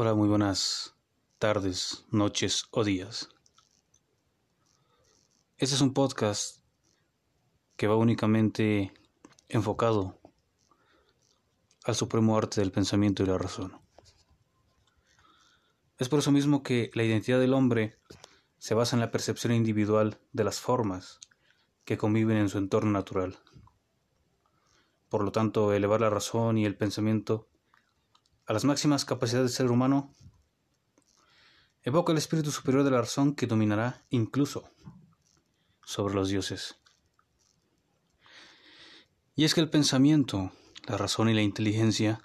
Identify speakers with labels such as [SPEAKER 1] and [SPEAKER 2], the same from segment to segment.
[SPEAKER 1] Hola, muy buenas tardes, noches o días. Este es un podcast que va únicamente enfocado al supremo arte del pensamiento y la razón. Es por eso mismo que la identidad del hombre se basa en la percepción individual de las formas que conviven en su entorno natural. Por lo tanto, elevar la razón y el pensamiento a las máximas capacidades del ser humano evoca el espíritu superior de la razón que dominará incluso sobre los dioses. Y es que el pensamiento, la razón y la inteligencia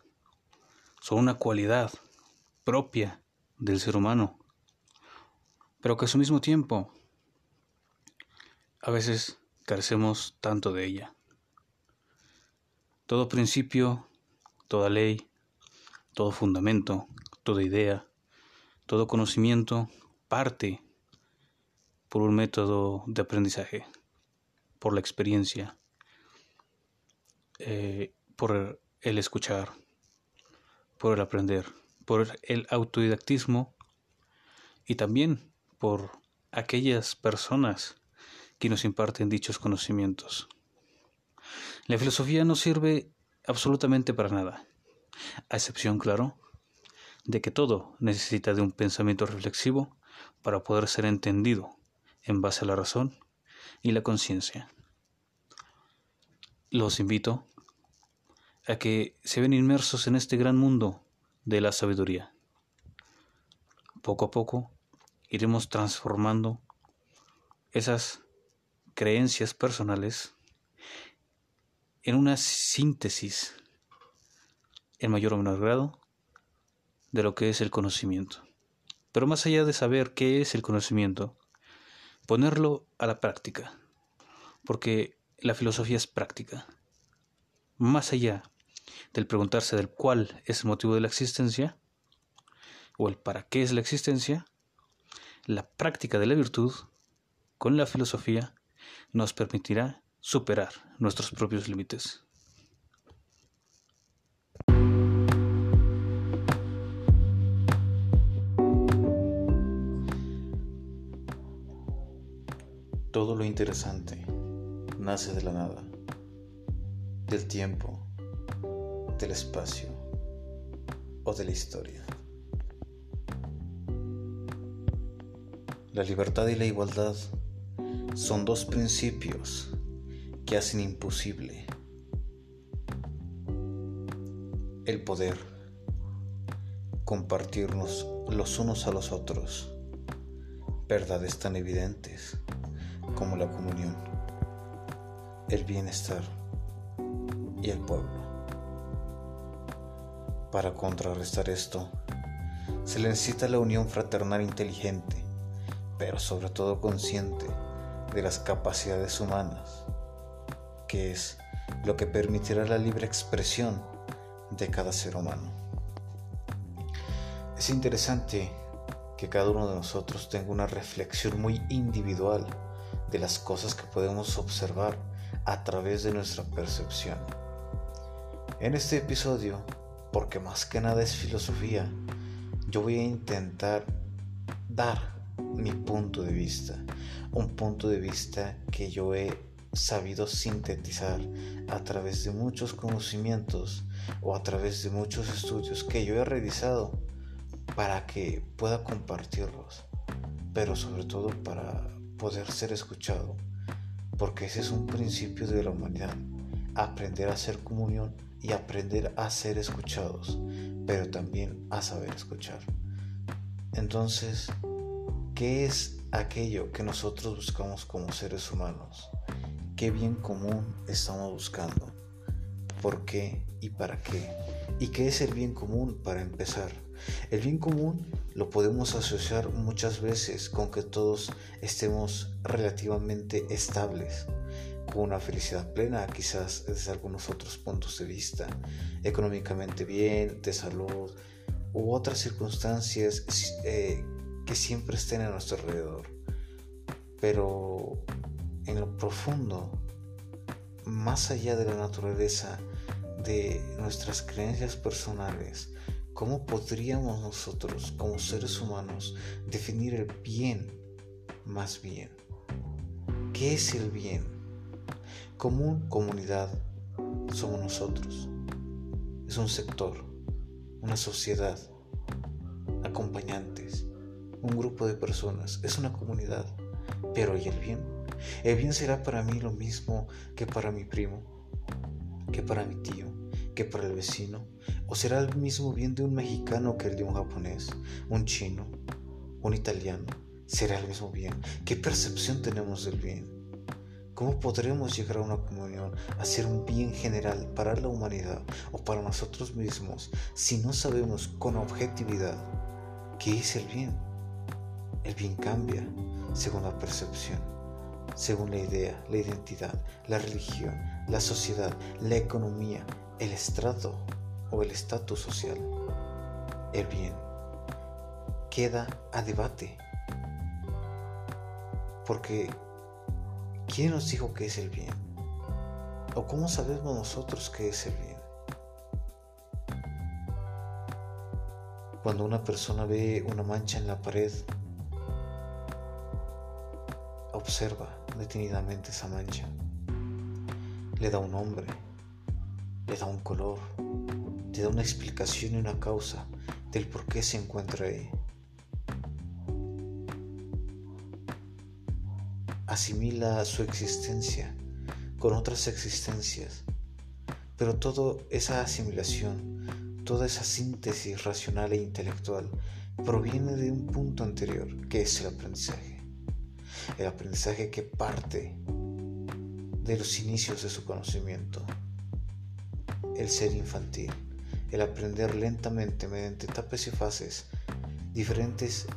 [SPEAKER 1] son una cualidad propia del ser humano, pero que a su mismo tiempo a veces carecemos tanto de ella. Todo principio, toda ley, todo fundamento, toda idea, todo conocimiento parte por un método de aprendizaje, por la experiencia, eh, por el escuchar, por el aprender, por el autodidactismo y también por aquellas personas que nos imparten dichos conocimientos. La filosofía no sirve absolutamente para nada, a excepción, claro, de que todo necesita de un pensamiento reflexivo para poder ser entendido en base a la razón y la conciencia. Los invito a que se ven inmersos en este gran mundo de la sabiduría. Poco a poco iremos transformando esas creencias personales en una síntesis en mayor o menor grado de lo que es el conocimiento. Pero más allá de saber qué es el conocimiento, ponerlo a la práctica, porque la filosofía es práctica. Más allá del preguntarse del cuál es el motivo de la existencia, o el para qué es la existencia, la práctica de la virtud con la filosofía nos permitirá superar nuestros propios límites. Todo lo interesante nace de la nada, del tiempo, del espacio o de la historia. La libertad y la igualdad son dos principios que hacen imposible el poder compartirnos los unos a los otros verdades tan evidentes como la comunión, el bienestar y el pueblo. Para contrarrestar esto, se le necesita la unión fraternal inteligente, pero sobre todo consciente de las capacidades humanas, que es lo que permitirá la libre expresión de cada ser humano. Es interesante que cada uno de nosotros tenga una reflexión muy individual de las cosas que podemos observar a través de nuestra percepción. En este episodio, porque más que nada es filosofía, yo voy a intentar dar mi punto de vista, un punto de vista que yo he sabido sintetizar a través de muchos conocimientos o a través de muchos estudios que yo he realizado para que pueda compartirlos, pero sobre todo para poder ser escuchado, porque ese es un principio de la humanidad, aprender a hacer comunión y aprender a ser escuchados, pero también a saber escuchar. Entonces, ¿qué es aquello que nosotros buscamos como seres humanos? ¿Qué bien común estamos buscando? ¿Por qué y para qué? ¿Y qué es el bien común para empezar? El bien común lo podemos asociar muchas veces con que todos estemos relativamente estables, con una felicidad plena, quizás desde algunos otros puntos de vista, económicamente bien, de salud u otras circunstancias eh, que siempre estén a nuestro alrededor. Pero en lo profundo, más allá de la naturaleza de nuestras creencias personales, ¿Cómo podríamos nosotros, como seres humanos, definir el bien más bien? ¿Qué es el bien? Común comunidad somos nosotros. Es un sector, una sociedad, acompañantes, un grupo de personas, es una comunidad. Pero ¿y el bien? El bien será para mí lo mismo que para mi primo, que para mi tío, que para el vecino, o será el mismo bien de un mexicano que el de un japonés, un chino, un italiano. ¿Será el mismo bien? ¿Qué percepción tenemos del bien? ¿Cómo podremos llegar a una comunión, a ser un bien general para la humanidad o para nosotros mismos si no sabemos con objetividad qué es el bien? El bien cambia según la percepción, según la idea, la identidad, la religión, la sociedad, la economía, el estrato o el estatus social. El bien queda a debate. Porque ¿quién nos dijo que es el bien? ¿O cómo sabemos nosotros qué es el bien? Cuando una persona ve una mancha en la pared, observa detenidamente esa mancha, le da un nombre, le da un color, le da una explicación y una causa del por qué se encuentra ahí. Asimila su existencia con otras existencias, pero toda esa asimilación, toda esa síntesis racional e intelectual proviene de un punto anterior, que es el aprendizaje. El aprendizaje que parte de los inicios de su conocimiento, el ser infantil, el aprender lentamente mediante etapas y fases, diferentes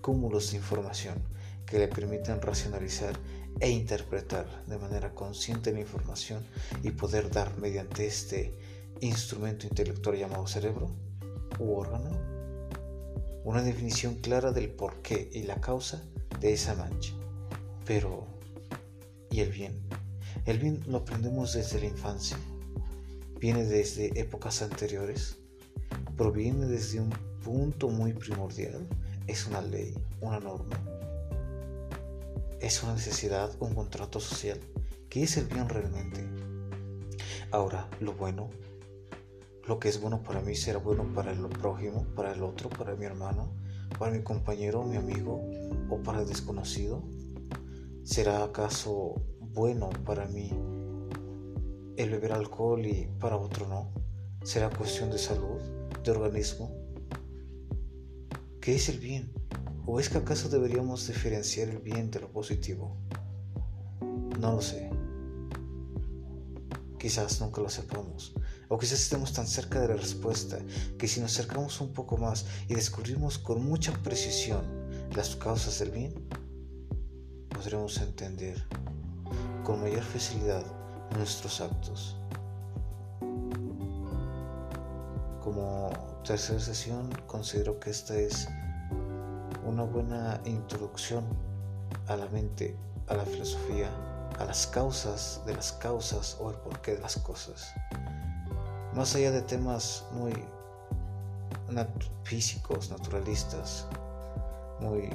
[SPEAKER 1] cúmulos de información que le permiten racionalizar e interpretar de manera consciente la información y poder dar mediante este instrumento intelectual llamado cerebro u órgano una definición clara del porqué y la causa de esa mancha. Pero, ¿y el bien? El bien lo aprendemos desde la infancia, viene desde épocas anteriores, proviene desde un punto muy primordial, es una ley, una norma, es una necesidad, un contrato social. ¿Qué es el bien realmente? Ahora, lo bueno, lo que es bueno para mí será bueno para el prójimo, para el otro, para mi hermano, para mi compañero, mi amigo o para el desconocido. ¿Será acaso bueno para mí el beber alcohol y para otro no? ¿Será cuestión de salud, de organismo? ¿Qué es el bien? ¿O es que acaso deberíamos diferenciar el bien de lo positivo? No lo sé. Quizás nunca lo sepamos. O quizás estemos tan cerca de la respuesta que si nos acercamos un poco más y descubrimos con mucha precisión las causas del bien, podremos entender con mayor facilidad nuestros actos. Como tercera sesión, considero que esta es una buena introducción a la mente, a la filosofía, a las causas de las causas o el porqué de las cosas. Más allá de temas muy físicos, naturalistas, muy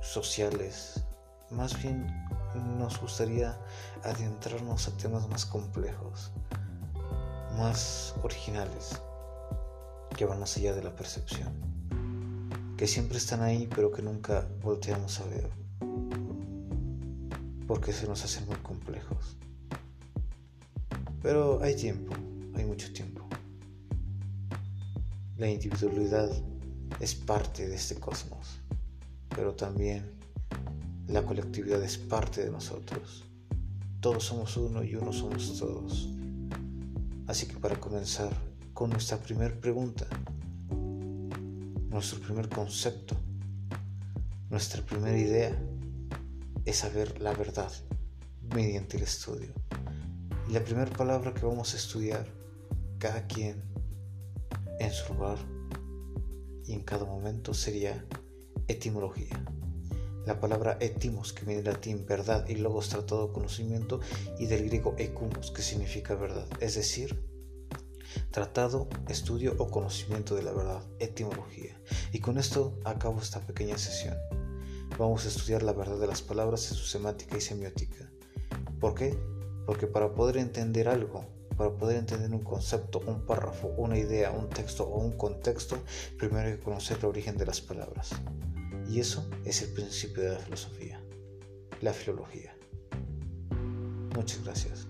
[SPEAKER 1] sociales, más bien nos gustaría adentrarnos a temas más complejos, más originales, que van más allá de la percepción, que siempre están ahí pero que nunca volteamos a ver, porque se nos hacen muy complejos. Pero hay tiempo, hay mucho tiempo. La individualidad es parte de este cosmos, pero también la colectividad es parte de nosotros. Todos somos uno y uno somos todos. Así que para comenzar con nuestra primera pregunta, nuestro primer concepto, nuestra primera idea es saber la verdad mediante el estudio. Y la primera palabra que vamos a estudiar, cada quien en su lugar y en cada momento, sería etimología. La palabra etimos, que viene del latín verdad y logos tratado conocimiento, y del griego ecumos, que significa verdad. Es decir, Tratado, estudio o conocimiento de la verdad, etimología. Y con esto acabo esta pequeña sesión. Vamos a estudiar la verdad de las palabras en su semántica y semiótica. ¿Por qué? Porque para poder entender algo, para poder entender un concepto, un párrafo, una idea, un texto o un contexto, primero hay que conocer el origen de las palabras. Y eso es el principio de la filosofía, la filología. Muchas gracias.